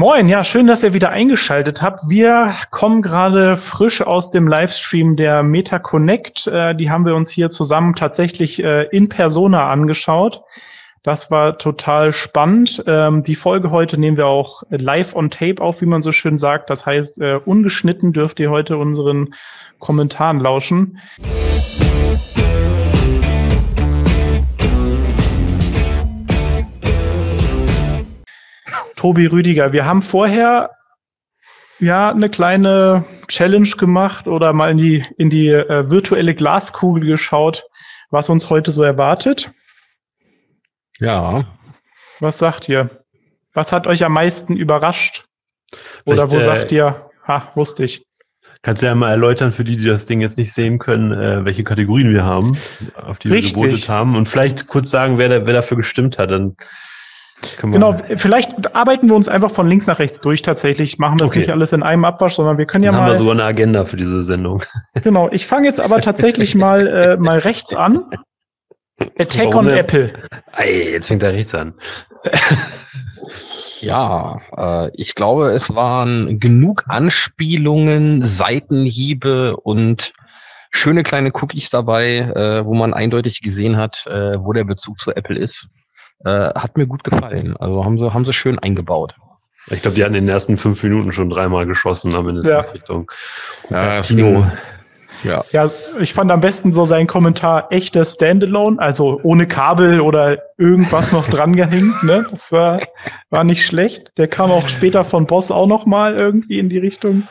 Moin, ja, schön, dass ihr wieder eingeschaltet habt. Wir kommen gerade frisch aus dem Livestream der Meta Connect. Äh, die haben wir uns hier zusammen tatsächlich äh, in Persona angeschaut. Das war total spannend. Ähm, die Folge heute nehmen wir auch live on tape auf, wie man so schön sagt. Das heißt, äh, ungeschnitten dürft ihr heute unseren Kommentaren lauschen. Tobi Rüdiger, wir haben vorher ja eine kleine Challenge gemacht oder mal in die in die äh, virtuelle Glaskugel geschaut, was uns heute so erwartet. Ja. Was sagt ihr? Was hat euch am meisten überrascht? Oder Vielleicht, wo äh, sagt ihr, ha, wusste ich. Kannst du ja mal erläutern für die, die das Ding jetzt nicht sehen können, äh, welche Kategorien wir haben, auf die Richtig. wir gebotet haben und vielleicht kurz sagen, wer, da, wer dafür gestimmt hat. Dann Genau, vielleicht arbeiten wir uns einfach von links nach rechts durch tatsächlich, machen das okay. nicht alles in einem Abwasch, sondern wir können ja Dann mal. Haben wir sogar eine Agenda für diese Sendung. Genau, ich fange jetzt aber tatsächlich mal, äh, mal rechts an. Attack Warum on denn? Apple. Ey, jetzt fängt er rechts an. Ja, äh, ich glaube, es waren genug Anspielungen, Seitenhiebe und schöne kleine Cookies dabei, äh, wo man eindeutig gesehen hat, äh, wo der Bezug zu Apple ist. Äh, hat mir gut gefallen. Also haben sie, haben sie schön eingebaut. Ich glaube, die hatten in den ersten fünf Minuten schon dreimal geschossen, am Ende ja. Richtung ja, Kino. Ja. ja, ich fand am besten so sein Kommentar echter Standalone, also ohne Kabel oder irgendwas noch dran gehängt. Ne? Das war, war nicht schlecht. Der kam auch später von Boss auch noch mal irgendwie in die Richtung.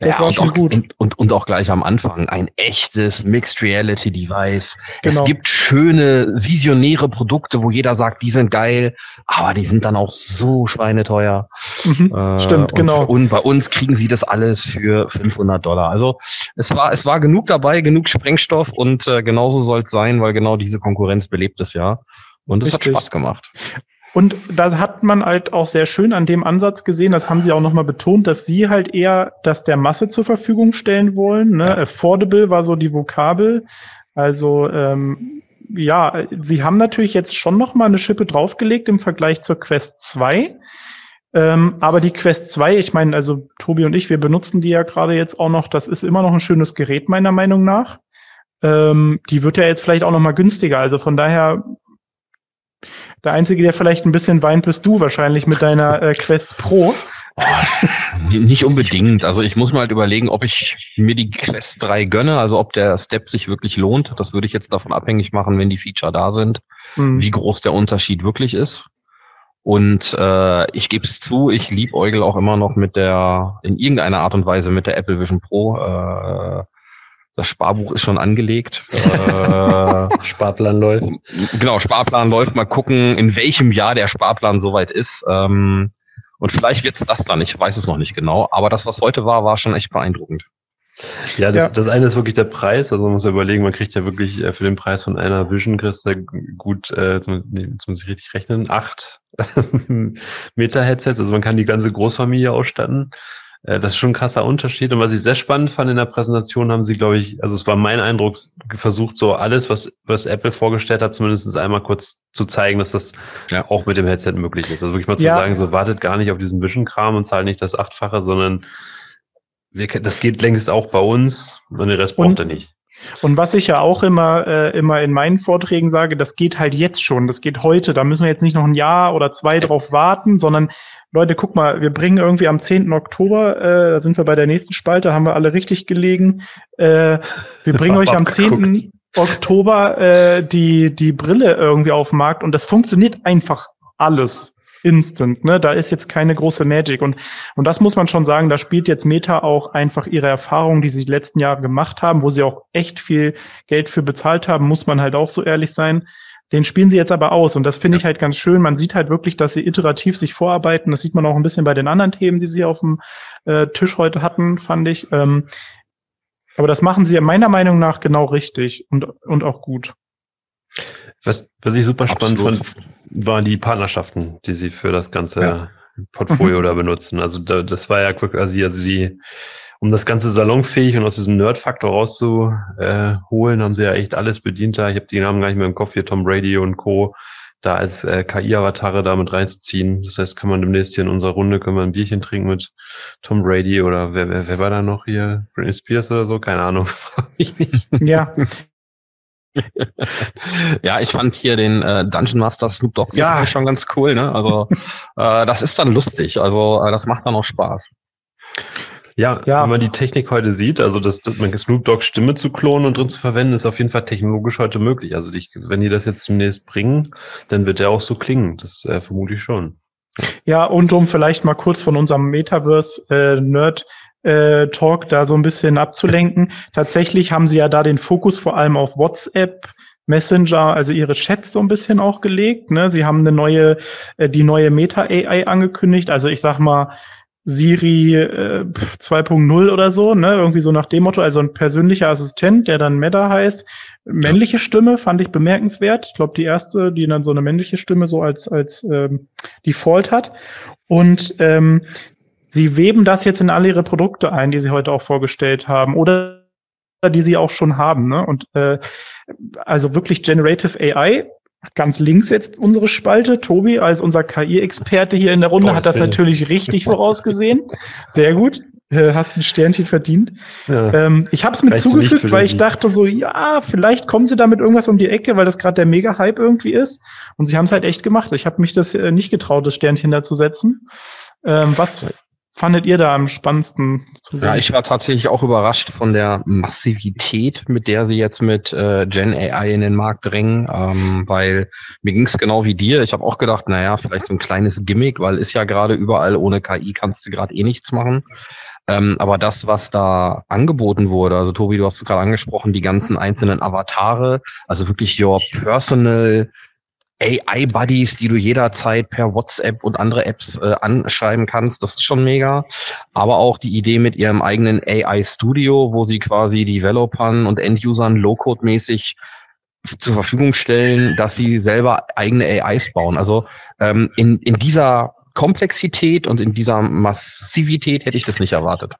Das ja, war schon auch, gut. Und, und, und auch gleich am Anfang ein echtes Mixed Reality Device. Genau. Es gibt schöne, visionäre Produkte, wo jeder sagt, die sind geil, aber die sind dann auch so schweineteuer. Mhm, äh, stimmt, und, genau. Und bei uns kriegen sie das alles für 500 Dollar. Also es war, es war genug dabei, genug Sprengstoff und äh, genauso soll es sein, weil genau diese Konkurrenz belebt es ja. Und es hat Spaß gemacht. Und da hat man halt auch sehr schön an dem Ansatz gesehen, das haben sie auch nochmal betont, dass sie halt eher das der Masse zur Verfügung stellen wollen. Ne? Ja. Affordable war so die Vokabel. Also ähm, ja, sie haben natürlich jetzt schon nochmal eine Schippe draufgelegt im Vergleich zur Quest 2. Ähm, aber die Quest 2, ich meine, also Tobi und ich, wir benutzen die ja gerade jetzt auch noch. Das ist immer noch ein schönes Gerät, meiner Meinung nach. Ähm, die wird ja jetzt vielleicht auch noch mal günstiger. Also von daher der Einzige, der vielleicht ein bisschen weint, bist du wahrscheinlich mit deiner äh, Quest Pro. Oh, nicht unbedingt. Also ich muss mal halt überlegen, ob ich mir die Quest 3 gönne, also ob der Step sich wirklich lohnt. Das würde ich jetzt davon abhängig machen, wenn die Feature da sind, mhm. wie groß der Unterschied wirklich ist. Und äh, ich gebe es zu, ich liebe Eugel auch immer noch mit der, in irgendeiner Art und Weise mit der Apple Vision Pro. Äh, das Sparbuch ist schon angelegt. äh, Sparplan läuft. Genau, Sparplan läuft. Mal gucken, in welchem Jahr der Sparplan soweit ist. Ähm, und vielleicht wird's das dann. Ich weiß es noch nicht genau. Aber das, was heute war, war schon echt beeindruckend. Ja, das, ja. das eine ist wirklich der Preis. Also man muss ja überlegen, man kriegt ja wirklich äh, für den Preis von einer Vision kriegst du gut, äh, jetzt muss ich richtig rechnen, acht Meter Headsets. Also man kann die ganze Großfamilie ausstatten. Äh, das ist schon ein krasser Unterschied. Und was ich sehr spannend fand in der Präsentation, haben sie, glaube ich, also es war mein Eindruck, versucht so alles, was, was Apple vorgestellt hat, zumindest einmal kurz zu zeigen, dass das ja. auch mit dem Headset möglich ist. Also wirklich mal zu ja. sagen, so wartet gar nicht auf diesen Vision-Kram und zahlt nicht das Achtfache, sondern wir, das geht längst auch bei uns und den Rest braucht er nicht. Und was ich ja auch immer, äh, immer in meinen Vorträgen sage, das geht halt jetzt schon, das geht heute. Da müssen wir jetzt nicht noch ein Jahr oder zwei drauf warten, sondern Leute, guck mal, wir bringen irgendwie am 10. Oktober, äh, da sind wir bei der nächsten Spalte, haben wir alle richtig gelegen. Äh, wir bringen euch am 10. Oktober äh, die, die Brille irgendwie auf den Markt und das funktioniert einfach alles instant. Ne? Da ist jetzt keine große Magic. Und, und das muss man schon sagen, da spielt jetzt Meta auch einfach ihre Erfahrungen, die sie die letzten Jahre gemacht haben, wo sie auch echt viel Geld für bezahlt haben, muss man halt auch so ehrlich sein. Den spielen sie jetzt aber aus und das finde ich halt ganz schön. Man sieht halt wirklich, dass sie iterativ sich vorarbeiten. Das sieht man auch ein bisschen bei den anderen Themen, die sie auf dem äh, Tisch heute hatten, fand ich. Ähm, aber das machen sie meiner Meinung nach genau richtig und, und auch gut. Was, was ich super spannend Absolut. fand, waren die Partnerschaften, die sie für das ganze ja. Portfolio mhm. da benutzen. Also da, das war ja quasi, also die, um das ganze salonfähig und aus diesem Nerd-Faktor rauszuholen, haben sie ja echt alles bedient da. Ich habe die Namen gar nicht mehr im Kopf hier, Tom Brady und Co. da als äh, KI-Avatare damit reinzuziehen. Das heißt, kann man demnächst hier in unserer Runde, können wir ein Bierchen trinken mit Tom Brady oder wer, wer, wer war da noch hier? Britney Spears oder so? Keine Ahnung. ich nicht. Ja. ja, ich fand hier den äh, Dungeon Master Snoop Dogg ja. schon ganz cool. Ne? Also äh, das ist dann lustig. Also äh, das macht dann auch Spaß. Ja, ja, wenn man die Technik heute sieht, also das, das Snoop Dogg Stimme zu klonen und drin zu verwenden, ist auf jeden Fall technologisch heute möglich. Also die, wenn die das jetzt zunächst bringen, dann wird der auch so klingen. Das äh, vermute ich schon. Ja, und um vielleicht mal kurz von unserem Metaverse äh, Talk da so ein bisschen abzulenken. Tatsächlich haben sie ja da den Fokus vor allem auf WhatsApp, Messenger, also ihre Chats so ein bisschen auch gelegt. Ne? Sie haben eine neue, äh, die neue Meta AI angekündigt. Also ich sag mal, Siri äh, 2.0 oder so, ne? Irgendwie so nach dem Motto, also ein persönlicher Assistent, der dann Meta heißt. Männliche Stimme fand ich bemerkenswert. Ich glaube, die erste, die dann so eine männliche Stimme so als, als ähm, Default hat. Und ähm, sie weben das jetzt in alle ihre Produkte ein, die sie heute auch vorgestellt haben. Oder die sie auch schon haben. Ne? Und äh, also wirklich Generative AI ganz links jetzt unsere Spalte. Tobi als unser KI-Experte hier in der Runde Boah, hat das Bild. natürlich richtig vorausgesehen. Sehr gut. Äh, hast ein Sternchen verdient. Ja. Ähm, ich habe es mit zugefügt, weil ich dachte so, ja, vielleicht kommen sie damit irgendwas um die Ecke, weil das gerade der Mega-Hype irgendwie ist. Und sie haben es halt echt gemacht. Ich habe mich das äh, nicht getraut, das Sternchen da zu setzen. Ähm, was fandet ihr da am spannendsten zu sehen? Ja, ich war tatsächlich auch überrascht von der Massivität, mit der sie jetzt mit äh, Gen AI in den Markt drängen, ähm, weil mir ging es genau wie dir. Ich habe auch gedacht, naja, vielleicht so ein kleines Gimmick, weil ist ja gerade überall ohne KI kannst du gerade eh nichts machen. Ähm, aber das, was da angeboten wurde, also Tobi, du hast es gerade angesprochen, die ganzen einzelnen Avatare, also wirklich your personal AI-Buddies, die du jederzeit per WhatsApp und andere Apps äh, anschreiben kannst. Das ist schon mega. Aber auch die Idee mit ihrem eigenen AI-Studio, wo sie quasi Developern und Endusern Low-Code-mäßig zur Verfügung stellen, dass sie selber eigene AIs bauen. Also ähm, in, in dieser Komplexität und in dieser Massivität hätte ich das nicht erwartet.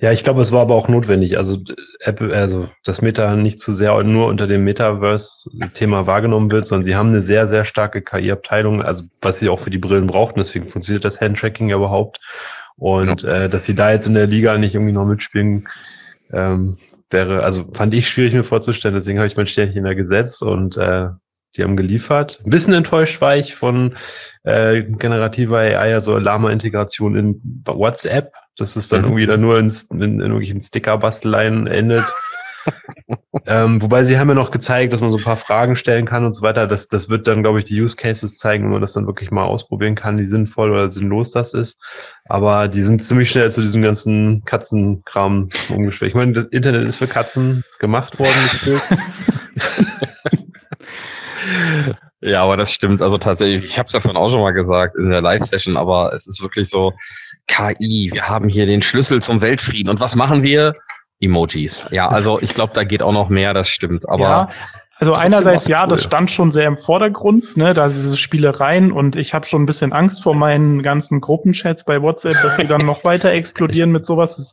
Ja, ich glaube, es war aber auch notwendig. Also Apple, also das Meta nicht zu sehr nur unter dem Metaverse-Thema wahrgenommen wird, sondern sie haben eine sehr, sehr starke KI-Abteilung, also was sie auch für die Brillen brauchten. Deswegen funktioniert das Handtracking ja überhaupt. Und ja. äh, dass sie da jetzt in der Liga nicht irgendwie noch mitspielen, ähm, wäre, also fand ich schwierig mir vorzustellen. Deswegen habe ich mein Sternchen da gesetzt und äh, die haben geliefert. Ein bisschen enttäuscht war ich von äh, generativer AI, also Lama-Integration in WhatsApp. Dass es dann mhm. irgendwie dann nur in, in, in irgendwelchen Sticker-Basteleien endet. ähm, wobei sie haben ja noch gezeigt, dass man so ein paar Fragen stellen kann und so weiter. Das, das wird dann, glaube ich, die Use Cases zeigen, wenn man das dann wirklich mal ausprobieren kann, wie sinnvoll oder sinnlos das ist. Aber die sind ziemlich schnell zu diesem ganzen Katzenkram umgeschwenkt. Ich meine, das Internet ist für Katzen gemacht worden. Ja, aber das stimmt. Also tatsächlich, ich habe es ja vorhin auch schon mal gesagt in der Live-Session, aber es ist wirklich so, KI, wir haben hier den Schlüssel zum Weltfrieden. Und was machen wir? Emojis. Ja, also ich glaube, da geht auch noch mehr, das stimmt. Aber ja. Also einerseits ja, das stand schon sehr im Vordergrund, ne, da diese Spielereien und ich habe schon ein bisschen Angst vor meinen ganzen Gruppenchats bei WhatsApp, dass sie dann noch weiter explodieren mit sowas. Das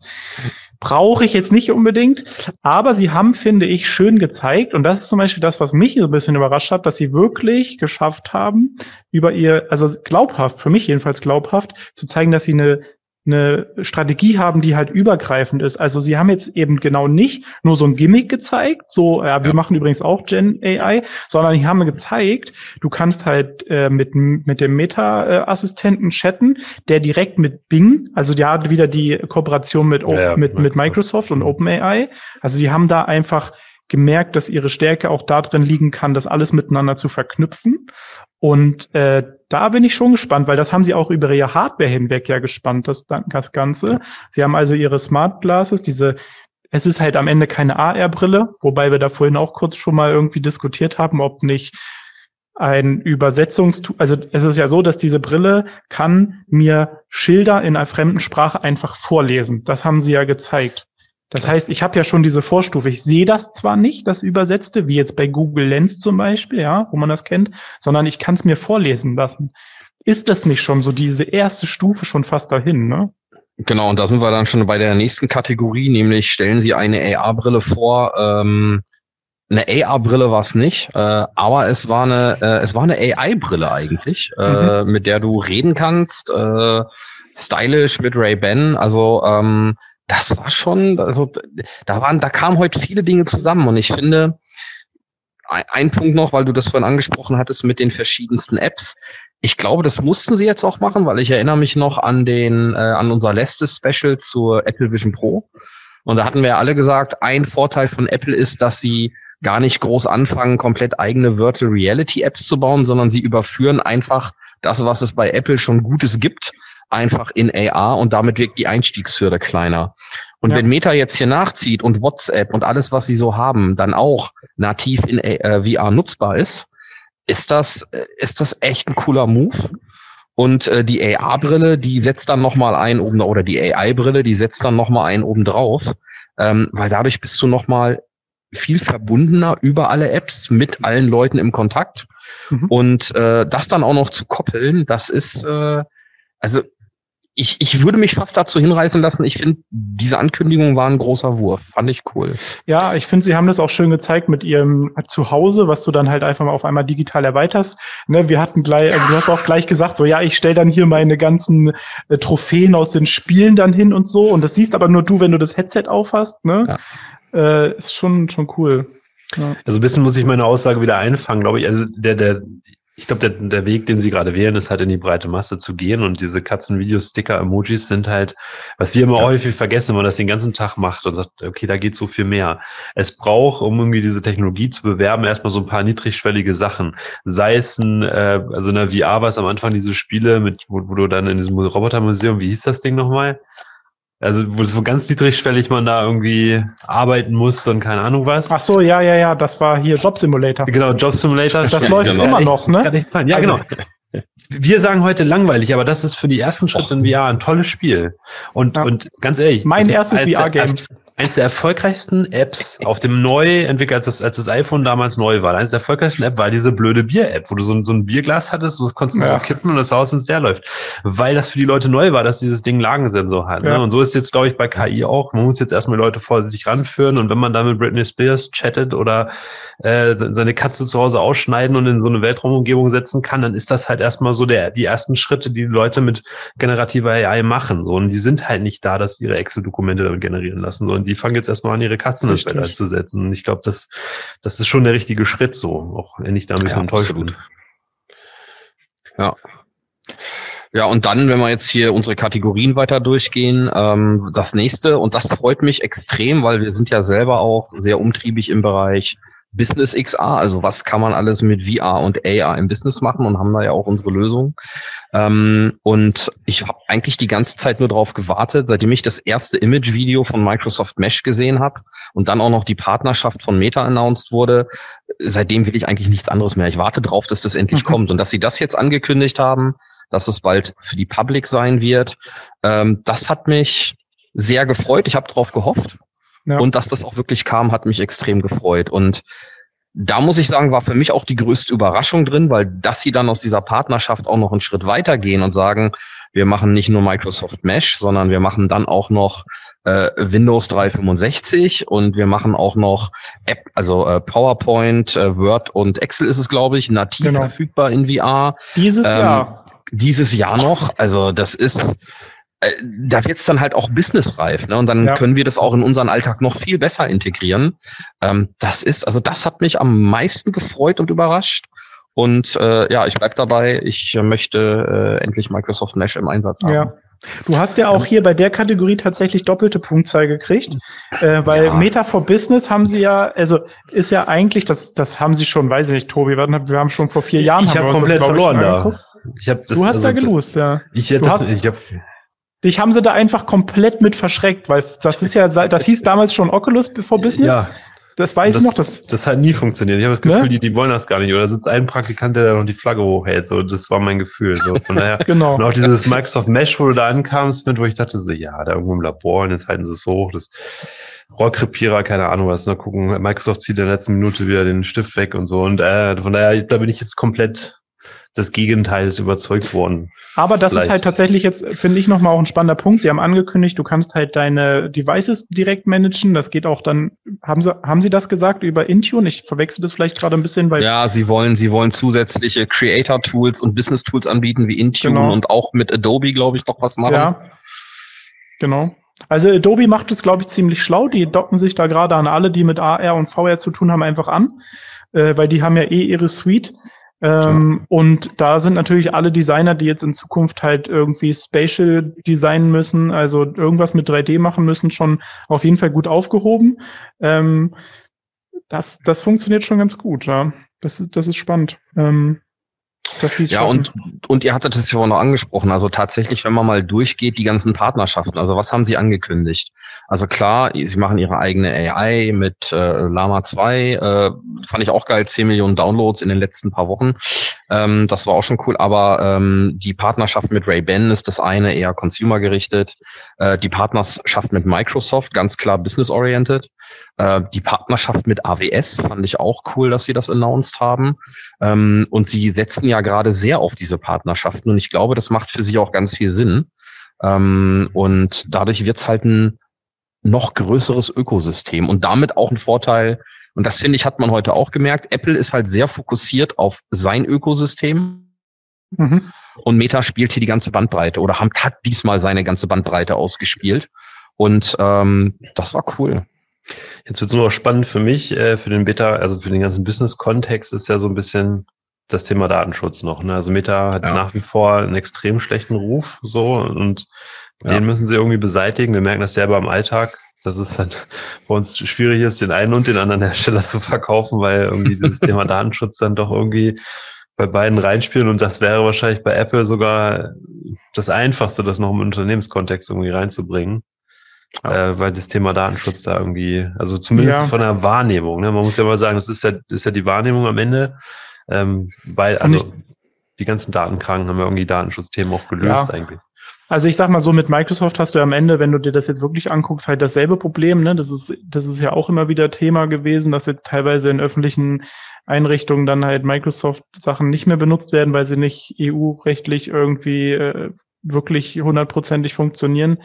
brauche ich jetzt nicht unbedingt, aber sie haben, finde ich, schön gezeigt und das ist zum Beispiel das, was mich so ein bisschen überrascht hat, dass sie wirklich geschafft haben, über ihr, also glaubhaft, für mich jedenfalls glaubhaft, zu zeigen, dass sie eine eine Strategie haben, die halt übergreifend ist. Also sie haben jetzt eben genau nicht nur so ein Gimmick gezeigt, so, ja, wir ja. machen übrigens auch Gen AI, sondern die haben gezeigt, du kannst halt äh, mit, mit dem Meta-Assistenten chatten, der direkt mit Bing, also die hat wieder die Kooperation mit, ja, ja, mit, mit Microsoft und OpenAI. Also sie haben da einfach gemerkt, dass ihre Stärke auch darin liegen kann, das alles miteinander zu verknüpfen. Und äh, da bin ich schon gespannt, weil das haben sie auch über ihre Hardware hinweg ja gespannt, das, das Ganze. Sie haben also ihre Smart Glasses, diese, es ist halt am Ende keine AR-Brille, wobei wir da vorhin auch kurz schon mal irgendwie diskutiert haben, ob nicht ein Übersetzungstool, also es ist ja so, dass diese Brille kann mir Schilder in einer fremden Sprache einfach vorlesen. Das haben sie ja gezeigt. Das heißt, ich habe ja schon diese Vorstufe. Ich sehe das zwar nicht, das Übersetzte, wie jetzt bei Google Lens zum Beispiel, ja, wo man das kennt, sondern ich kann es mir vorlesen lassen. Ist das nicht schon so diese erste Stufe schon fast dahin, ne? Genau, und da sind wir dann schon bei der nächsten Kategorie, nämlich stellen Sie eine AR-Brille vor, ähm, eine AR-Brille war es nicht, äh, aber es war eine, äh, es war eine AI-Brille eigentlich, äh, mhm. mit der du reden kannst, äh, stylisch mit Ray-Ban. Also ähm, das war schon, also da waren, da kamen heute viele Dinge zusammen und ich finde, ein, Punkt noch, weil du das vorhin angesprochen hattest mit den verschiedensten Apps. Ich glaube, das mussten sie jetzt auch machen, weil ich erinnere mich noch an den, äh, an unser letztes Special zur Apple Vision Pro. Und da hatten wir ja alle gesagt, ein Vorteil von Apple ist, dass sie gar nicht groß anfangen, komplett eigene Virtual Reality Apps zu bauen, sondern sie überführen einfach das, was es bei Apple schon Gutes gibt, einfach in AR und damit wirkt die Einstiegshürde kleiner. Und ja. wenn Meta jetzt hier nachzieht und WhatsApp und alles, was sie so haben, dann auch nativ in äh, VR nutzbar ist, ist das, äh, ist das echt ein cooler Move. Und äh, die AR-Brille, die setzt dann nochmal ein oben, oder die AI-Brille, die setzt dann nochmal ein oben drauf, ähm, weil dadurch bist du nochmal viel verbundener über alle Apps mit allen Leuten im Kontakt. Mhm. Und äh, das dann auch noch zu koppeln, das ist, äh, also ich, ich würde mich fast dazu hinreißen lassen. Ich finde, diese Ankündigung war ein großer Wurf. Fand ich cool. Ja, ich finde, sie haben das auch schön gezeigt mit ihrem Zuhause, was du dann halt einfach mal auf einmal digital erweiterst. Ne, wir hatten gleich, also du hast auch gleich gesagt, so ja, ich stelle dann hier meine ganzen äh, Trophäen aus den Spielen dann hin und so. Und das siehst aber nur du, wenn du das Headset aufhast. Ne? Ja äh, ist schon, schon cool. Ja. Also ein bisschen muss ich meine Aussage wieder einfangen, glaube ich. Also der, der, ich glaube, der, der Weg, den sie gerade wählen, ist halt in die breite Masse zu gehen. Und diese Katzen-Videos-Sticker-Emojis sind halt, was wir immer ja. häufig vergessen, wenn man das den ganzen Tag macht und sagt, okay, da geht so viel mehr. Es braucht, um irgendwie diese Technologie zu bewerben, erstmal so ein paar niedrigschwellige Sachen. Sei es ein, äh, also in der VR war es am Anfang diese Spiele mit, wo, wo du dann in diesem Robotermuseum, wie hieß das Ding nochmal? Also, wo so ganz niedrigschwellig man da irgendwie arbeiten muss und keine Ahnung was. Ach so, ja, ja, ja, das war hier Job Simulator. Genau, Job Simulator. Das läuft genau. immer noch, ne? Ja, also, genau. Wir sagen heute langweilig, aber das ist für die ersten Schritte in VR ein tolles Spiel. Und, ja. und ganz ehrlich. Mein erstes VR-Game eins der erfolgreichsten Apps auf dem neu entwickelt, als das, als das iPhone damals neu war. Eins der erfolgreichsten App war diese blöde Bier-App, wo du so, so ein Bierglas hattest, das konntest du ja. so kippen und das Haus ins Leer läuft. Weil das für die Leute neu war, dass dieses Ding Lagensensor hat. Ne? Ja. Ne? Und so ist jetzt, glaube ich, bei KI auch. Man muss jetzt erstmal Leute vorsichtig ranführen und wenn man dann mit Britney Spears chattet oder äh, seine Katze zu Hause ausschneiden und in so eine Weltraumumgebung setzen kann, dann ist das halt erstmal so der, die ersten Schritte, die, die Leute mit generativer AI machen. So, und die sind halt nicht da, dass ihre Excel-Dokumente damit generieren lassen. So, und die fangen jetzt erstmal an, ihre Katzen ins Bett einzusetzen. Und ich glaube, das, das ist schon der richtige Schritt so, auch wenn ich da ein bisschen ja, enttäuscht bin. Ja. Ja, und dann, wenn wir jetzt hier unsere Kategorien weiter durchgehen, ähm, das nächste, und das freut mich extrem, weil wir sind ja selber auch sehr umtriebig im Bereich Business XR, also was kann man alles mit VR und AR im Business machen und haben da ja auch unsere Lösung. Ähm, und ich habe eigentlich die ganze Zeit nur darauf gewartet, seitdem ich das erste Image-Video von Microsoft Mesh gesehen habe und dann auch noch die Partnerschaft von Meta announced wurde. Seitdem will ich eigentlich nichts anderes mehr. Ich warte drauf, dass das endlich mhm. kommt und dass sie das jetzt angekündigt haben, dass es bald für die Public sein wird. Ähm, das hat mich sehr gefreut. Ich habe darauf gehofft. Ja. Und dass das auch wirklich kam, hat mich extrem gefreut. Und da muss ich sagen, war für mich auch die größte Überraschung drin, weil dass sie dann aus dieser Partnerschaft auch noch einen Schritt weitergehen und sagen, wir machen nicht nur Microsoft Mesh, sondern wir machen dann auch noch äh, Windows 365 und wir machen auch noch App, also äh, PowerPoint, äh, Word und Excel ist es, glaube ich, nativ genau. verfügbar in VR. Dieses ähm, Jahr. Dieses Jahr noch. Also das ist da wird's dann halt auch businessreif, ne? Und dann ja. können wir das auch in unseren Alltag noch viel besser integrieren. Ähm, das ist, also das hat mich am meisten gefreut und überrascht. Und äh, ja, ich bleib dabei. Ich möchte äh, endlich Microsoft Mesh im Einsatz haben. Ja. Du hast ja auch hier bei der Kategorie tatsächlich doppelte Punktzahl gekriegt, äh, weil ja. Meta for Business haben sie ja, also ist ja eigentlich, das, das haben sie schon, weiß ich nicht, Tobi, wir haben schon vor vier Jahren. Ich habe komplett das, verloren da. Ich hab das, du hast also, da gelost, ja. Ich hast, ich hab, Dich haben sie da einfach komplett mit verschreckt, weil das ist ja, das hieß damals schon Oculus for Business. Ja. Das weiß das, ich noch. Das, das hat nie funktioniert. Ich habe das Gefühl, ne? die, die wollen das gar nicht. Oder da sitzt ein Praktikant, der da noch die Flagge hochhält. So, das war mein Gefühl. So, von daher. genau. Und auch dieses Microsoft Mesh, wo du da ankamst, mit, wo ich dachte so, ja, da irgendwo im Labor und jetzt halten sie es hoch. Das Rohrkrepierer, keine Ahnung was. Na gucken, Microsoft zieht in der letzten Minute wieder den Stift weg und so. Und äh, von daher, da bin ich jetzt komplett des Gegenteils überzeugt worden. Aber das Vielleicht. ist halt tatsächlich jetzt, finde ich, nochmal auch ein spannender Punkt. Sie haben angekündigt, du kannst halt deine Devices direkt managen. Das geht auch dann, haben Sie, haben Sie das gesagt über Intune? Ich verwechsel das vielleicht gerade ein bisschen, weil. Ja, Sie wollen, Sie wollen zusätzliche Creator-Tools und Business-Tools anbieten wie Intune genau. und auch mit Adobe, glaube ich, noch was machen. Ja. Genau. Also Adobe macht es, glaube ich, ziemlich schlau. Die docken sich da gerade an alle, die mit AR und VR zu tun haben, einfach an, äh, weil die haben ja eh ihre Suite. Ähm, ja. Und da sind natürlich alle Designer, die jetzt in Zukunft halt irgendwie Spatial designen müssen, also irgendwas mit 3D machen müssen, schon auf jeden Fall gut aufgehoben. Ähm, das, das funktioniert schon ganz gut, ja. Das ist, das ist spannend. Ähm, dass die ja, und, und ihr hattet es ja auch noch angesprochen. Also tatsächlich, wenn man mal durchgeht, die ganzen Partnerschaften. Also was haben sie angekündigt? Also klar, sie machen ihre eigene AI mit äh, Lama 2. Äh, fand ich auch geil, 10 Millionen Downloads in den letzten paar Wochen. Ähm, das war auch schon cool. Aber ähm, die Partnerschaft mit Ray-Ban ist das eine eher consumer-gerichtet. Äh, die Partnerschaft mit Microsoft, ganz klar business-oriented. Äh, die Partnerschaft mit AWS fand ich auch cool, dass sie das announced haben. Ähm, und sie setzen ja gerade sehr auf diese Partnerschaften und ich glaube, das macht für sie auch ganz viel Sinn. Ähm, und dadurch wird es halt ein noch größeres Ökosystem und damit auch ein Vorteil. Und das finde ich, hat man heute auch gemerkt. Apple ist halt sehr fokussiert auf sein Ökosystem. Mhm. Und Meta spielt hier die ganze Bandbreite oder hat diesmal seine ganze Bandbreite ausgespielt. Und ähm, das war cool. Jetzt wird es nur spannend für mich, äh, für den Beta, also für den ganzen Business-Kontext ist ja so ein bisschen das Thema Datenschutz noch. Ne? Also Meta hat ja. nach wie vor einen extrem schlechten Ruf so und ja. den müssen sie irgendwie beseitigen. Wir merken das selber im Alltag, dass es halt bei uns schwierig ist, den einen und den anderen Hersteller zu verkaufen, weil irgendwie dieses Thema Datenschutz dann doch irgendwie bei beiden reinspielen und das wäre wahrscheinlich bei Apple sogar das Einfachste, das noch im Unternehmenskontext irgendwie reinzubringen. Ja. Äh, weil das Thema Datenschutz da irgendwie, also zumindest ja. von der Wahrnehmung, ne? man muss ja mal sagen, das ist ja, das ist ja die Wahrnehmung am Ende, ähm, weil, also die ganzen Datenkranken haben ja irgendwie Datenschutzthemen auch gelöst ja. eigentlich. Also ich sag mal so, mit Microsoft hast du am Ende, wenn du dir das jetzt wirklich anguckst, halt dasselbe Problem. Ne? Das ist, das ist ja auch immer wieder Thema gewesen, dass jetzt teilweise in öffentlichen Einrichtungen dann halt Microsoft-Sachen nicht mehr benutzt werden, weil sie nicht EU-rechtlich irgendwie äh, wirklich hundertprozentig funktionieren.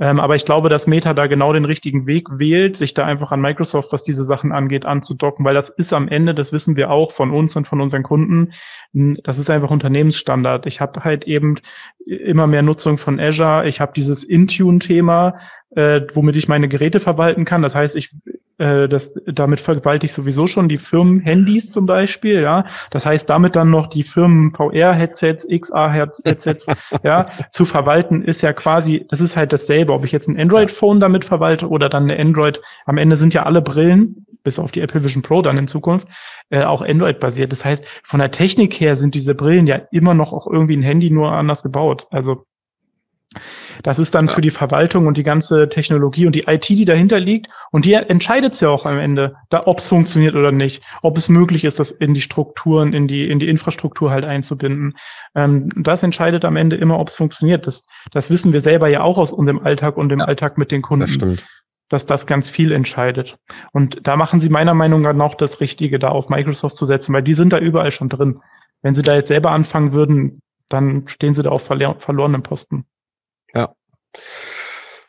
Ähm, aber ich glaube, dass Meta da genau den richtigen Weg wählt, sich da einfach an Microsoft, was diese Sachen angeht, anzudocken, weil das ist am Ende, das wissen wir auch von uns und von unseren Kunden, das ist einfach Unternehmensstandard. Ich habe halt eben immer mehr Nutzung von Azure. Ich habe dieses Intune-Thema, äh, womit ich meine Geräte verwalten kann. Das heißt, ich äh, das, damit verwalte ich sowieso schon die Firmen-Handys zum Beispiel, ja. Das heißt, damit dann noch die Firmen-VR-Headsets, XR-Headsets, ja, zu verwalten, ist ja quasi, das ist halt dasselbe, ob ich jetzt ein Android-Phone damit verwalte oder dann eine Android, am Ende sind ja alle Brillen, bis auf die Apple Vision Pro dann in Zukunft, äh, auch Android-basiert. Das heißt, von der Technik her sind diese Brillen ja immer noch auch irgendwie ein Handy nur anders gebaut. Also das ist dann ja. für die Verwaltung und die ganze Technologie und die IT, die dahinter liegt. Und die entscheidet ja auch am Ende, ob es funktioniert oder nicht, ob es möglich ist, das in die Strukturen, in die, in die Infrastruktur halt einzubinden. Ähm, das entscheidet am Ende immer, ob es funktioniert. Das, das wissen wir selber ja auch aus unserem Alltag und dem ja, Alltag mit den Kunden. Das stimmt. Dass das ganz viel entscheidet. Und da machen sie meiner Meinung nach noch das Richtige, da auf Microsoft zu setzen, weil die sind da überall schon drin. Wenn sie da jetzt selber anfangen würden, dann stehen sie da auf verlorenen Posten. Ja.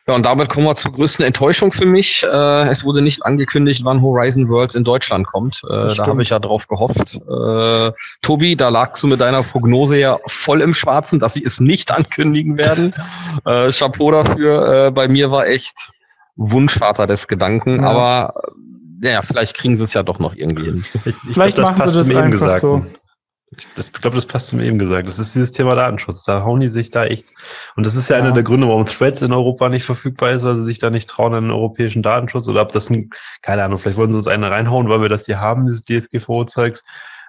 Ja, und damit kommen wir zur größten Enttäuschung für mich. Äh, es wurde nicht angekündigt, wann Horizon Worlds in Deutschland kommt. Äh, da habe ich ja drauf gehofft. Äh, Tobi, da lagst du mit deiner Prognose ja voll im Schwarzen, dass sie es nicht ankündigen werden. äh, Chapeau dafür. Äh, bei mir war echt Wunschvater des Gedanken, ja. aber ja, vielleicht kriegen sie es ja doch noch irgendwie hin. Ich, ich vielleicht glaub, machen sie das einfach gesagt. so. Das, ich glaube, das passt zu mir eben gesagt. Das ist dieses Thema Datenschutz. Da hauen die sich da echt. Und das ist ja, ja. einer der Gründe, warum Threads in Europa nicht verfügbar ist, weil sie sich da nicht trauen an den europäischen Datenschutz. Oder ob das, ein, keine Ahnung, vielleicht wollen sie uns eine reinhauen, weil wir das hier haben, dieses DSGVO-Zeugs.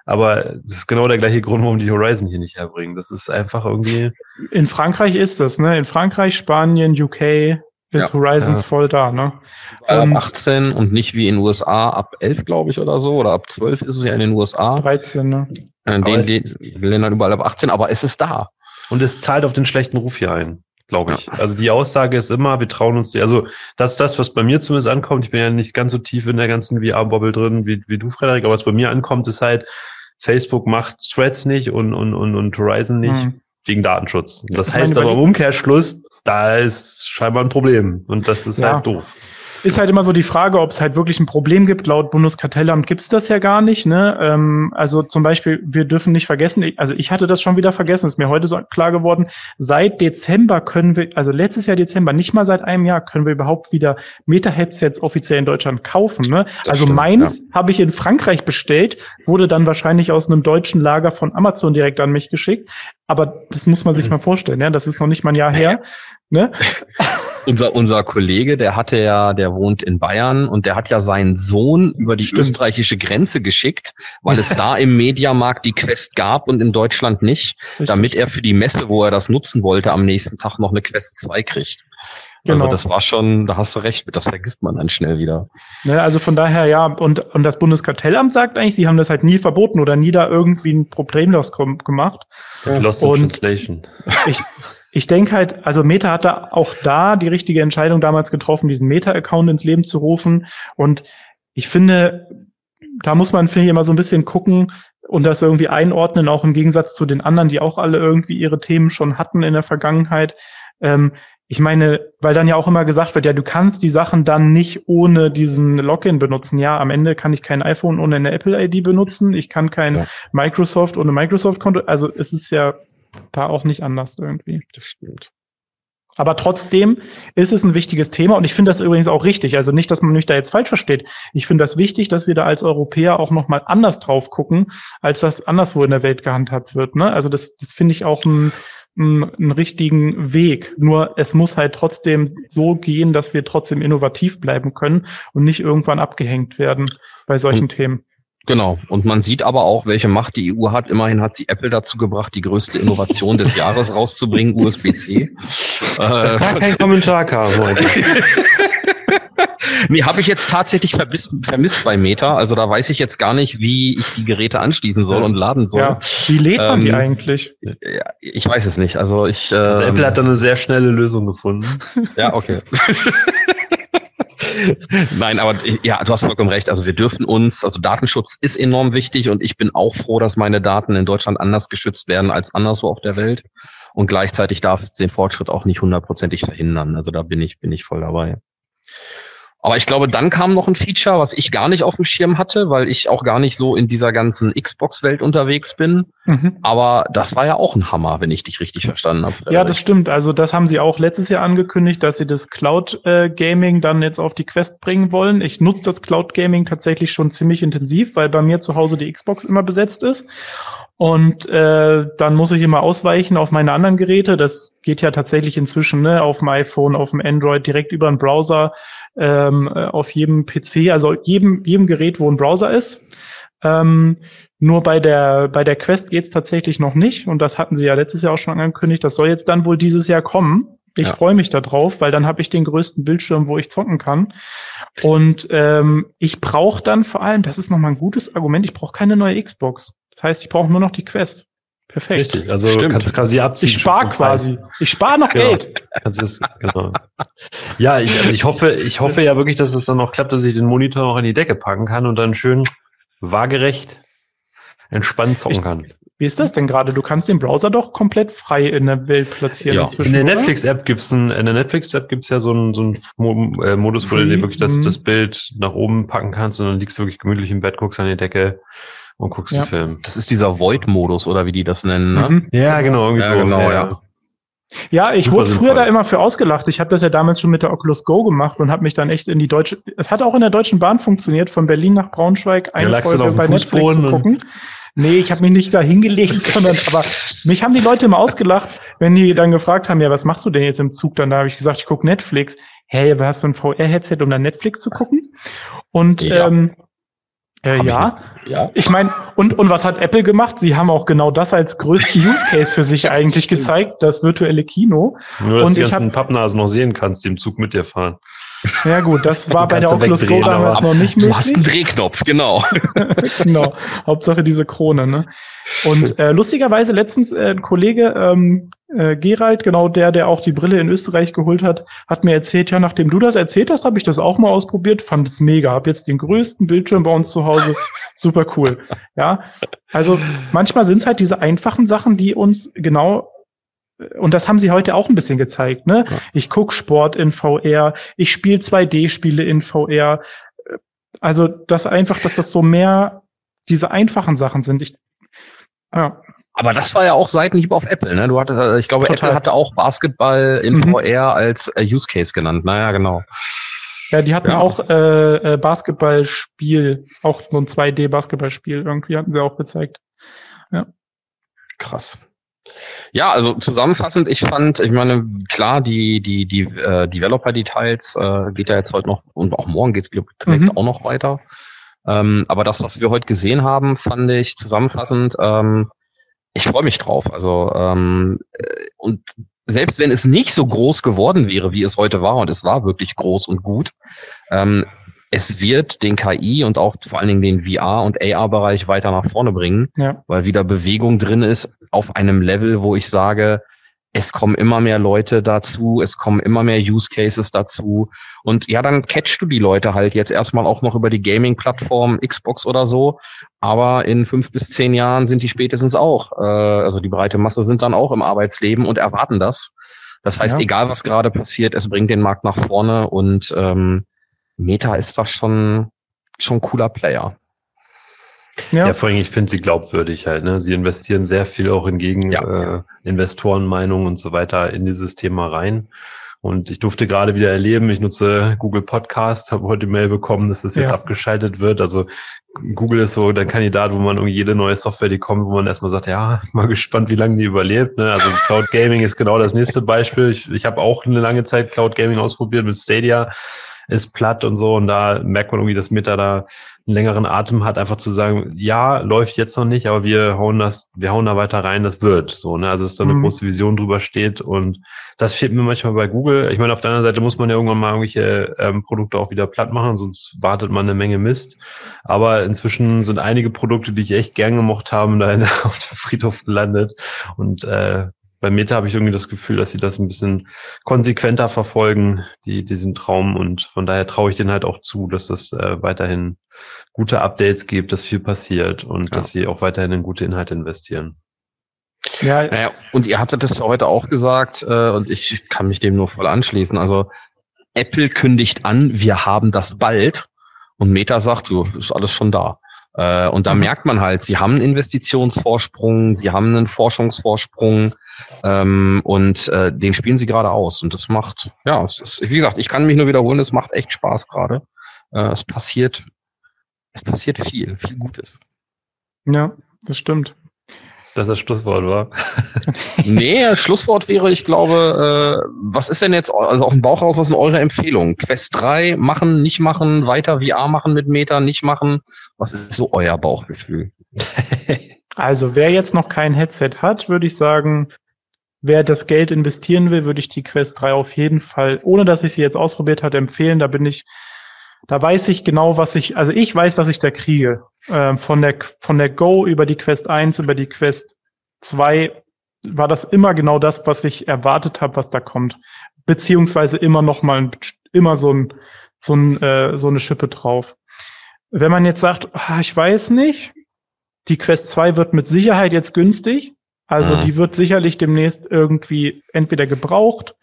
Aber das ist genau der gleiche Grund, warum die Horizon hier nicht herbringen. Das ist einfach irgendwie. In Frankreich ist das, ne? In Frankreich, Spanien, UK, ist ja. Horizons ja. voll da, ne? Ab um, 18 und nicht wie in den USA ab 11, glaube ich, oder so. Oder ab 12 ist es ja in den USA. 13, ne? In den, den Ländern überall ab 18, aber es ist da. Und es zahlt auf den schlechten Ruf hier ein, glaube ich. Ja. Also die Aussage ist immer, wir trauen uns, also das ist das, was bei mir zumindest ankommt. Ich bin ja nicht ganz so tief in der ganzen VR-Bobble drin wie, wie du, Frederik, aber was bei mir ankommt, ist halt, Facebook macht Threads nicht und, und, und, und Horizon nicht hm. wegen Datenschutz. Das heißt aber im Umkehrschluss, da ist scheinbar ein Problem und das ist ja. halt doof. Ist halt immer so die Frage, ob es halt wirklich ein Problem gibt. Laut Bundeskartellamt gibt es das ja gar nicht. Ne? Ähm, also zum Beispiel, wir dürfen nicht vergessen, also ich hatte das schon wieder vergessen, ist mir heute so klar geworden, seit Dezember können wir, also letztes Jahr Dezember, nicht mal seit einem Jahr, können wir überhaupt wieder Meta-Headsets offiziell in Deutschland kaufen. Ne? Also stimmt, meins ja. habe ich in Frankreich bestellt, wurde dann wahrscheinlich aus einem deutschen Lager von Amazon direkt an mich geschickt. Aber das muss man sich mhm. mal vorstellen, ja, das ist noch nicht mal ein Jahr her. Ne? unser, unser Kollege, der hatte ja, der wohnt in Bayern und der hat ja seinen Sohn über die Stimmt. österreichische Grenze geschickt, weil es da im Mediamarkt die Quest gab und in Deutschland nicht, Richtig. damit er für die Messe, wo er das nutzen wollte, am nächsten Tag noch eine Quest 2 kriegt. Also genau. Also das war schon, da hast du recht mit, das vergisst man dann schnell wieder. Ne, also von daher, ja, und, und das Bundeskartellamt sagt eigentlich, sie haben das halt nie verboten oder nie da irgendwie ein Problem daraus gemacht. Lost in Translation. Ich, ich denke halt, also Meta hat da auch da die richtige Entscheidung damals getroffen, diesen Meta-Account ins Leben zu rufen. Und ich finde, da muss man, finde ich, immer so ein bisschen gucken und das irgendwie einordnen, auch im Gegensatz zu den anderen, die auch alle irgendwie ihre Themen schon hatten in der Vergangenheit. Ähm, ich meine, weil dann ja auch immer gesagt wird, ja, du kannst die Sachen dann nicht ohne diesen Login benutzen. Ja, am Ende kann ich kein iPhone ohne eine Apple-ID benutzen. Ich kann kein ja. Microsoft ohne Microsoft-Konto. Also es ist ja da auch nicht anders irgendwie. Das stimmt. Aber trotzdem ist es ein wichtiges Thema und ich finde das übrigens auch richtig. Also nicht, dass man mich da jetzt falsch versteht. Ich finde das wichtig, dass wir da als Europäer auch nochmal anders drauf gucken, als das anderswo in der Welt gehandhabt wird. Ne? Also das, das finde ich auch ein, ein, einen richtigen Weg. Nur es muss halt trotzdem so gehen, dass wir trotzdem innovativ bleiben können und nicht irgendwann abgehängt werden bei solchen und, Themen. Genau. Und man sieht aber auch, welche Macht die EU hat. Immerhin hat sie Apple dazu gebracht, die größte Innovation des Jahres rauszubringen, USB-C. Das äh, kann kein Kommentar heute. nee, habe ich jetzt tatsächlich vermisst, vermisst bei Meta. Also da weiß ich jetzt gar nicht, wie ich die Geräte anschließen soll und laden soll. Ja. Wie lädt man ähm, die eigentlich? Ja, ich weiß es nicht. Also ich. Also Apple hat da eine sehr schnelle Lösung gefunden. ja, okay. Nein, aber ja, du hast vollkommen recht. Also wir dürfen uns, also Datenschutz ist enorm wichtig und ich bin auch froh, dass meine Daten in Deutschland anders geschützt werden als anderswo auf der Welt. Und gleichzeitig darf es den Fortschritt auch nicht hundertprozentig verhindern. Also da bin ich, bin ich voll dabei. Aber ich glaube, dann kam noch ein Feature, was ich gar nicht auf dem Schirm hatte, weil ich auch gar nicht so in dieser ganzen Xbox-Welt unterwegs bin. Mhm. Aber das war ja auch ein Hammer, wenn ich dich richtig verstanden habe. Ja, das stimmt. Also das haben sie auch letztes Jahr angekündigt, dass sie das Cloud äh, Gaming dann jetzt auf die Quest bringen wollen. Ich nutze das Cloud Gaming tatsächlich schon ziemlich intensiv, weil bei mir zu Hause die Xbox immer besetzt ist. Und äh, dann muss ich immer ausweichen auf meine anderen Geräte. Das geht ja tatsächlich inzwischen ne, auf dem iPhone, auf dem Android, direkt über einen Browser, ähm, äh, auf jedem PC, also jedem, jedem Gerät, wo ein Browser ist. Ähm, nur bei der, bei der Quest geht's tatsächlich noch nicht. Und das hatten sie ja letztes Jahr auch schon angekündigt. Das soll jetzt dann wohl dieses Jahr kommen. Ich ja. freue mich darauf, weil dann habe ich den größten Bildschirm, wo ich zocken kann. Und ähm, ich brauche dann vor allem, das ist nochmal ein gutes Argument, ich brauche keine neue Xbox. Das heißt, ich brauche nur noch die Quest. Perfekt. Richtig, also Stimmt. kannst quasi abziehen. Ich spare quasi. Ich spare noch genau. Geld. Kannst es, genau. Ja, ich, also ich hoffe, ich hoffe ja wirklich, dass es dann noch klappt, dass ich den Monitor noch in die Decke packen kann und dann schön waagerecht entspannt zocken kann. Wie ist das denn gerade? Du kannst den Browser doch komplett frei in der Welt platzieren. Ja. in der Netflix-App gibt's ein, in der Netflix-App gibt's ja so einen, so einen äh, Modus, wo du dir wirklich das, mhm. das Bild nach oben packen kannst und dann liegst du wirklich gemütlich im Bett, guckst an die Decke und guckst ja. das Film. Das ist dieser Void-Modus oder wie die das nennen, ne? Mhm. Ja, genau, irgendwie ja, so. Genau, ja. ja. Ja, ich Super wurde früher sinnvoll. da immer für ausgelacht. Ich habe das ja damals schon mit der Oculus Go gemacht und habe mich dann echt in die deutsche. Es hat auch in der Deutschen Bahn funktioniert, von Berlin nach Braunschweig eine ja, Folge bei Netflix zu gucken. Nee, ich habe mich nicht da hingelegt, sondern aber mich haben die Leute immer ausgelacht, wenn die dann gefragt haben, ja, was machst du denn jetzt im Zug? Dann da habe ich gesagt, ich gucke Netflix. Hey, hast du ein VR-Headset, um dann Netflix zu gucken? Und ja. ähm, äh, ja. Ja. Ich meine, und, und was hat Apple gemacht? Sie haben auch genau das als größten Use Case für sich eigentlich gezeigt, das virtuelle Kino. Nur, dass und du die ganzen Pappnasen noch sehen kannst, die im Zug mit dir fahren. Ja gut, das war bei der Oculus Go damals noch nicht möglich. Du hast einen Drehknopf, genau. genau, Hauptsache diese Krone. Ne? Und äh, lustigerweise letztens äh, ein Kollege, ähm, äh, Gerald, genau der, der auch die Brille in Österreich geholt hat, hat mir erzählt, ja, nachdem du das erzählt hast, habe ich das auch mal ausprobiert, fand es mega, habe jetzt den größten Bildschirm bei uns zu Hause, super cool. Ja, also manchmal sind es halt diese einfachen Sachen, die uns genau und das haben sie heute auch ein bisschen gezeigt, ne? Ja. Ich guck Sport in VR, ich spiele 2D-Spiele in VR. Also das einfach, dass das so mehr diese einfachen Sachen sind. Ich, ja. Aber das war ja auch Seitenhieb auf Apple, ne? Du hattest, äh, ich glaube, Total. Apple hatte auch Basketball in mhm. VR als äh, Use Case genannt. Naja, genau. Ja, die hatten ja. auch äh, äh Basketballspiel, auch so ein 2D-Basketballspiel irgendwie hatten sie auch gezeigt. Ja. Krass. Ja, also zusammenfassend, ich fand, ich meine, klar, die, die, die äh, Developer-Details äh, geht ja jetzt heute noch und auch morgen geht's glaube ich, mhm. auch noch weiter. Ähm, aber das, was wir heute gesehen haben, fand ich zusammenfassend, ähm, ich freue mich drauf. Also ähm, äh, und selbst wenn es nicht so groß geworden wäre, wie es heute war, und es war wirklich groß und gut, ähm, es wird den KI und auch vor allen Dingen den VR- und AR-Bereich weiter nach vorne bringen, ja. weil wieder Bewegung drin ist auf einem Level, wo ich sage, es kommen immer mehr Leute dazu, es kommen immer mehr Use Cases dazu. Und ja, dann catchst du die Leute halt jetzt erstmal auch noch über die Gaming-Plattform Xbox oder so. Aber in fünf bis zehn Jahren sind die spätestens auch, äh, also die breite Masse sind dann auch im Arbeitsleben und erwarten das. Das heißt, ja. egal was gerade passiert, es bringt den Markt nach vorne und ähm, Meta ist da schon, schon cooler Player. Ja. ja, vor allem, ich finde sie glaubwürdig halt. Ne? Sie investieren sehr viel auch hingegen ja. äh, Investorenmeinungen und so weiter in dieses Thema rein. Und ich durfte gerade wieder erleben, ich nutze Google Podcast, habe heute Mail bekommen, dass das jetzt ja. abgeschaltet wird. Also Google ist so der Kandidat, wo man irgendwie jede neue Software, die kommt, wo man erstmal sagt, ja, mal gespannt, wie lange die überlebt. Ne? Also Cloud Gaming ist genau das nächste Beispiel. Ich, ich habe auch eine lange Zeit Cloud Gaming ausprobiert mit Stadia ist platt und so. Und da merkt man irgendwie, dass Meta da einen längeren Atem hat, einfach zu sagen, ja, läuft jetzt noch nicht, aber wir hauen das, wir hauen da weiter rein, das wird so, ne? Also dass da eine mhm. große Vision drüber steht und das fehlt mir manchmal bei Google. Ich meine, auf der anderen Seite muss man ja irgendwann mal irgendwelche ähm, Produkte auch wieder platt machen, sonst wartet man eine Menge Mist. Aber inzwischen sind einige Produkte, die ich echt gern gemocht habe, da auf der Friedhof gelandet und äh, bei Meta habe ich irgendwie das Gefühl, dass sie das ein bisschen konsequenter verfolgen, die, diesen Traum. Und von daher traue ich denen halt auch zu, dass es äh, weiterhin gute Updates gibt, dass viel passiert und ja. dass sie auch weiterhin in gute Inhalte investieren. Ja, naja, und ihr hattet das ja heute auch gesagt, äh, und ich kann mich dem nur voll anschließen. Also Apple kündigt an, wir haben das bald. Und Meta sagt, so, ist alles schon da. Äh, und da mhm. merkt man halt, sie haben einen Investitionsvorsprung, sie haben einen Forschungsvorsprung ähm, und äh, den spielen sie gerade aus. Und das macht, ja, es ist, wie gesagt, ich kann mich nur wiederholen, es macht echt Spaß gerade. Äh, es passiert, es passiert viel, viel Gutes. Ja, das stimmt dass das Schlusswort war. nee, Schlusswort wäre, ich glaube, äh, was ist denn jetzt, also auf dem Bauch raus, was sind eure Empfehlungen? Quest 3 machen, nicht machen, weiter VR machen mit Meta, nicht machen? Was ist so euer Bauchgefühl? also, wer jetzt noch kein Headset hat, würde ich sagen, wer das Geld investieren will, würde ich die Quest 3 auf jeden Fall, ohne dass ich sie jetzt ausprobiert hatte, empfehlen. Da bin ich da weiß ich genau, was ich, also ich weiß, was ich da kriege. Ähm, von der, von der Go über die Quest 1, über die Quest 2 war das immer genau das, was ich erwartet habe, was da kommt. Beziehungsweise immer noch mal, immer so ein, so ein, äh, so eine Schippe drauf. Wenn man jetzt sagt, ah, ich weiß nicht, die Quest 2 wird mit Sicherheit jetzt günstig. Also mhm. die wird sicherlich demnächst irgendwie entweder gebraucht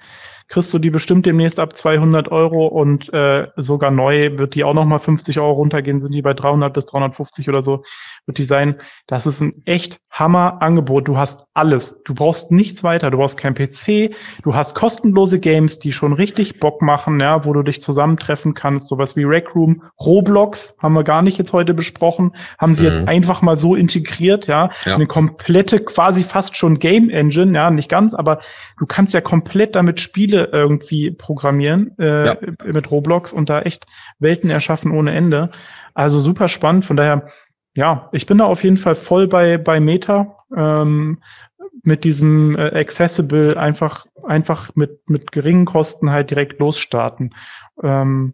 kriegst du die bestimmt demnächst ab 200 Euro und äh, sogar neu wird die auch nochmal 50 Euro runtergehen, sind die bei 300 bis 350 oder so, wird die sein. Das ist ein echt Hammer-Angebot. Du hast alles. Du brauchst nichts weiter. Du brauchst kein PC. Du hast kostenlose Games, die schon richtig Bock machen, ja, wo du dich zusammentreffen kannst. Sowas wie Rec Room, Roblox haben wir gar nicht jetzt heute besprochen, haben sie mhm. jetzt einfach mal so integriert, ja? ja. Eine komplette, quasi fast schon Game Engine, ja, nicht ganz, aber du kannst ja komplett damit Spiele Spiele irgendwie programmieren äh, ja. mit Roblox und da echt Welten erschaffen ohne Ende. Also super spannend. Von daher, ja, ich bin da auf jeden Fall voll bei, bei Meta. Ähm, mit diesem äh, Accessible einfach, einfach mit, mit geringen Kosten halt direkt losstarten. Ähm,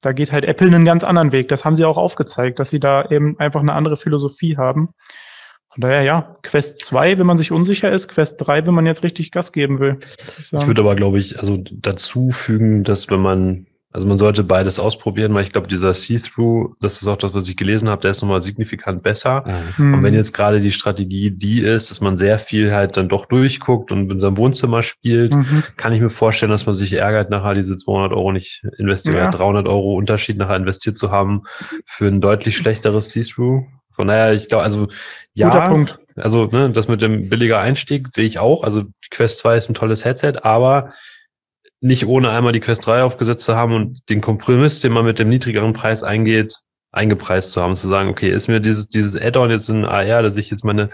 da geht halt Apple einen ganz anderen Weg. Das haben sie auch aufgezeigt, dass sie da eben einfach eine andere Philosophie haben. Von daher ja, Quest 2, wenn man sich unsicher ist, Quest 3, wenn man jetzt richtig Gas geben will. Ich, ich würde aber, glaube ich, also dazu fügen, dass wenn man also man sollte beides ausprobieren, weil ich glaube, dieser See-Through, das ist auch das, was ich gelesen habe, der ist nochmal signifikant besser. Mhm. Und wenn jetzt gerade die Strategie die ist, dass man sehr viel halt dann doch durchguckt und in seinem Wohnzimmer spielt, mhm. kann ich mir vorstellen, dass man sich ärgert, nachher diese 200 Euro nicht investiert, ja. 300 Euro Unterschied nachher investiert zu haben für ein deutlich schlechteres See-Through. Von daher, ich glaube, also ja, Guter Punkt. also ne, das mit dem billiger Einstieg sehe ich auch. Also die Quest 2 ist ein tolles Headset, aber nicht ohne einmal die Quest 3 aufgesetzt zu haben und den Kompromiss, den man mit dem niedrigeren Preis eingeht, eingepreist zu haben, zu sagen, okay, ist mir dieses, dieses Add-on jetzt in AR, dass ich jetzt meine,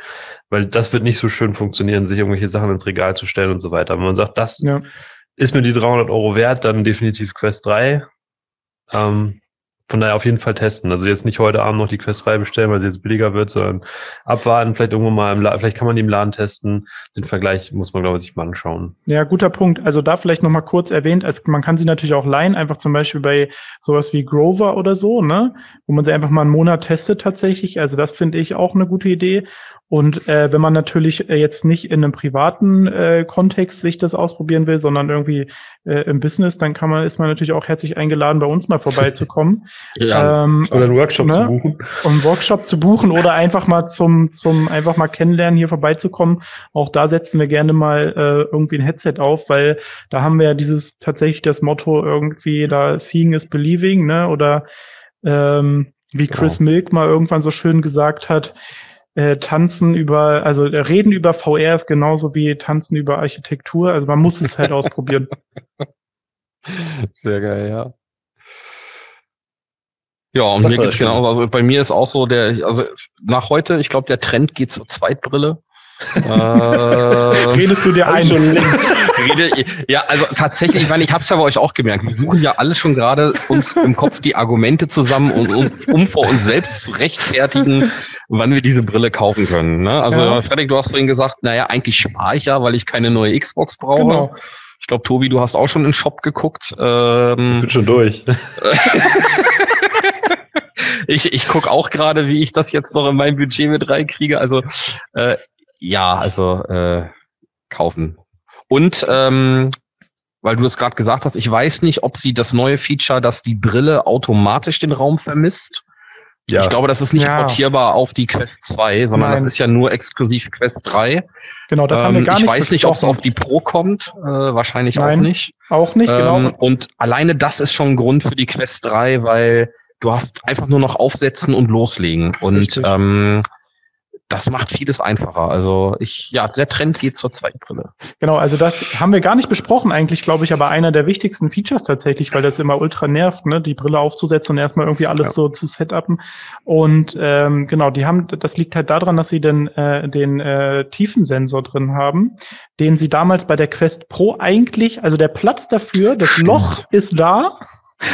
weil das wird nicht so schön funktionieren, sich irgendwelche Sachen ins Regal zu stellen und so weiter. Wenn man sagt, das ja. ist mir die 300 Euro wert, dann definitiv Quest 3. Ähm, von daher auf jeden Fall testen. Also jetzt nicht heute Abend noch die Quest 3 bestellen, weil sie jetzt billiger wird, sondern abwarten, vielleicht irgendwo mal im Laden, vielleicht kann man die im Laden testen. Den Vergleich muss man, glaube ich, sich mal anschauen. Ja, guter Punkt. Also da vielleicht nochmal kurz erwähnt, es, man kann sie natürlich auch leihen, einfach zum Beispiel bei sowas wie Grover oder so, ne? Wo man sie einfach mal einen Monat testet tatsächlich. Also das finde ich auch eine gute Idee. Und äh, wenn man natürlich äh, jetzt nicht in einem privaten äh, Kontext sich das ausprobieren will, sondern irgendwie äh, im Business, dann kann man, ist man natürlich auch herzlich eingeladen, bei uns mal vorbeizukommen. ja, ähm, oder einen Workshop ne? zu buchen. Um einen Workshop zu buchen oder einfach mal zum, zum einfach mal kennenlernen, hier vorbeizukommen. Auch da setzen wir gerne mal äh, irgendwie ein Headset auf, weil da haben wir ja dieses tatsächlich das Motto irgendwie, da seeing is believing, ne? Oder ähm, wie Chris genau. Milk mal irgendwann so schön gesagt hat, äh, tanzen über, also äh, reden über VR ist genauso wie tanzen über Architektur. Also man muss es halt ausprobieren. Sehr geil, ja. Ja, und das mir geht's genauso. Also bei mir ist auch so der, also nach heute, ich glaube, der Trend geht zur Zweitbrille. Äh, Redest du dir ein? Rede, ja, also tatsächlich, ich meine, ich habe es ja bei euch auch gemerkt. Wir suchen ja alle schon gerade uns im Kopf die Argumente zusammen, und, um, um vor uns selbst zu rechtfertigen, wann wir diese Brille kaufen können. Ne? Also ja. Frederik, du hast vorhin gesagt, naja, eigentlich spare ich ja, weil ich keine neue Xbox brauche. Genau. Ich glaube, Tobi, du hast auch schon in den Shop geguckt. Ähm, ich bin schon durch. ich ich gucke auch gerade, wie ich das jetzt noch in mein Budget mit reinkriege. Also äh, ja, also äh, kaufen. Und ähm, weil du es gerade gesagt hast, ich weiß nicht, ob sie das neue Feature, dass die Brille automatisch den Raum vermisst, ja. Ich glaube, das ist nicht ja. portierbar auf die Quest 2, sondern Nein. das ist ja nur exklusiv Quest 3. Genau, das ähm, haben wir ähm, gar nicht. Ich weiß besprochen. nicht, ob es auf die Pro kommt. Äh, wahrscheinlich Nein, auch nicht. Auch nicht, genau. ähm, genau. Und alleine das ist schon ein Grund für die Quest 3, weil du hast einfach nur noch aufsetzen und loslegen. Und ähm, das macht vieles einfacher. Also ich, ja, der Trend geht zur Zweitbrille. Genau, also das haben wir gar nicht besprochen eigentlich, glaube ich, aber einer der wichtigsten Features tatsächlich, weil das immer ultra nervt, ne, die Brille aufzusetzen und erstmal irgendwie alles ja. so zu setupen. Und ähm, genau, die haben, das liegt halt daran, dass sie den, äh, den äh, Tiefensensor drin haben, den sie damals bei der Quest Pro eigentlich, also der Platz dafür, das Loch ist da,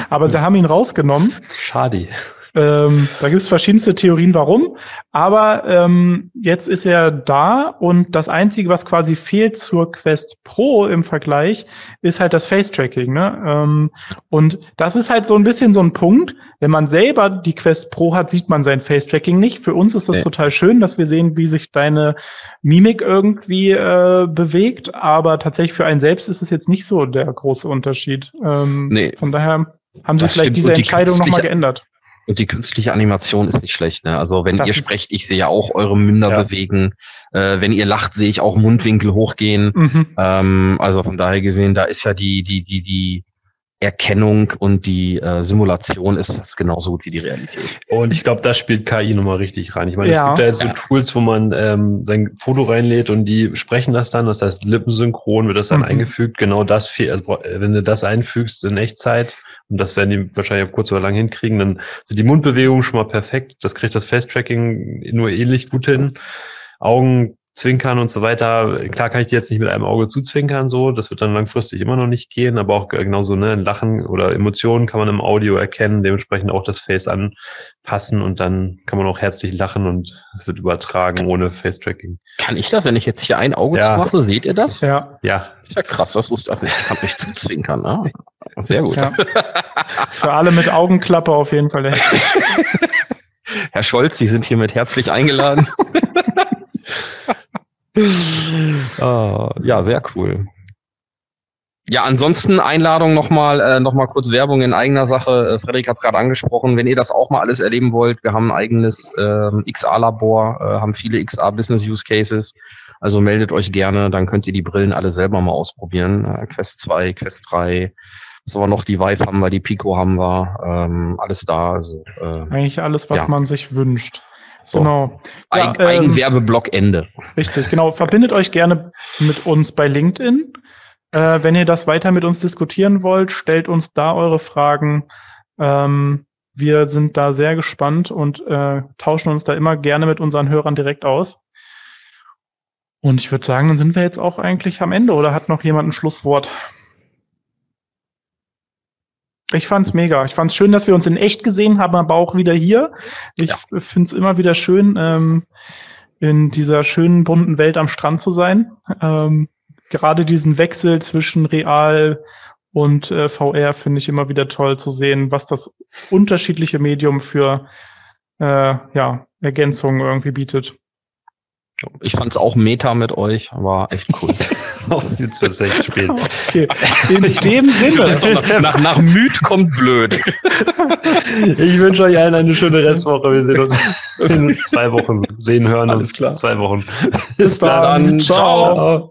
aber sie haben ihn rausgenommen. Schade. Ähm, da gibt es verschiedenste Theorien, warum. Aber ähm, jetzt ist er da und das Einzige, was quasi fehlt zur Quest Pro im Vergleich, ist halt das Face-Tracking. Ne? Ähm, und das ist halt so ein bisschen so ein Punkt. Wenn man selber die Quest Pro hat, sieht man sein Face-Tracking nicht. Für uns ist das nee. total schön, dass wir sehen, wie sich deine Mimik irgendwie äh, bewegt. Aber tatsächlich für einen selbst ist es jetzt nicht so der große Unterschied. Ähm, nee. Von daher haben sie vielleicht diese Entscheidung nochmal geändert. Und die künstliche Animation ist nicht schlecht. Ne? Also wenn das ihr sprecht, ich sehe ja auch eure Münder ja. bewegen. Äh, wenn ihr lacht, sehe ich auch Mundwinkel hochgehen. Mhm. Ähm, also von daher gesehen, da ist ja die die die die Erkennung und die äh, Simulation ist das genauso gut wie die Realität. Und ich glaube, da spielt KI nochmal richtig rein. Ich meine, ja. es gibt ja jetzt so Tools, wo man ähm, sein Foto reinlädt und die sprechen das dann, das heißt lippensynchron wird das dann mhm. eingefügt. Genau das fehlt, also wenn du das einfügst in Echtzeit, und das werden die wahrscheinlich auf kurz oder lang hinkriegen, dann sind die Mundbewegungen schon mal perfekt. Das kriegt das Face-Tracking nur ähnlich gut hin. Augen Zwinkern und so weiter. Klar kann ich die jetzt nicht mit einem Auge zuzwinkern, so. Das wird dann langfristig immer noch nicht gehen, aber auch genauso, ne, ein Lachen oder Emotionen kann man im Audio erkennen, dementsprechend auch das Face anpassen und dann kann man auch herzlich lachen und es wird übertragen ohne Face-Tracking. Kann ich das, wenn ich jetzt hier ein Auge ja. zumache, seht ihr das? Ja. Ja. Ist ja krass, das wusste ich nicht. Ich kann mich zuzwinkern, ne? Sehr gut. Ja. Für alle mit Augenklappe auf jeden Fall. Herr Scholz, Sie sind hiermit herzlich eingeladen. uh, ja, sehr cool. Ja, ansonsten Einladung nochmal äh, noch mal kurz Werbung in eigener Sache. Äh, Frederik hat es gerade angesprochen. Wenn ihr das auch mal alles erleben wollt, wir haben ein eigenes äh, XA-Labor, äh, haben viele XA-Business-Use-Cases. Also meldet euch gerne, dann könnt ihr die Brillen alle selber mal ausprobieren. Äh, Quest 2, Quest 3, was aber noch, die Vive haben wir, die Pico haben wir, ähm, alles da. Also, äh, Eigentlich alles, was ja. man sich wünscht. So. Genau. Ja, Eigen, ähm, Eigenwerbeblock Ende. Richtig, genau. Verbindet euch gerne mit uns bei LinkedIn. Äh, wenn ihr das weiter mit uns diskutieren wollt, stellt uns da eure Fragen. Ähm, wir sind da sehr gespannt und äh, tauschen uns da immer gerne mit unseren Hörern direkt aus. Und ich würde sagen, dann sind wir jetzt auch eigentlich am Ende oder hat noch jemand ein Schlusswort? Ich fand's mega. Ich fand's schön, dass wir uns in echt gesehen haben, aber auch wieder hier. Ich ja. find's immer wieder schön, ähm, in dieser schönen bunten Welt am Strand zu sein. Ähm, gerade diesen Wechsel zwischen Real und äh, VR finde ich immer wieder toll zu sehen, was das unterschiedliche Medium für äh, ja, Ergänzungen irgendwie bietet. Ich fand es auch Meta mit euch, war echt cool. Jetzt wird es echt spät. Okay. In dem Sinne. Nach, nach, nach Müd kommt blöd. Ich wünsche euch allen eine schöne Restwoche. Wir sehen uns in zwei Wochen. Sehen, hören Alles uns. Klar. Zwei Wochen. Bis, Bis dann. dann. Ciao. Ciao.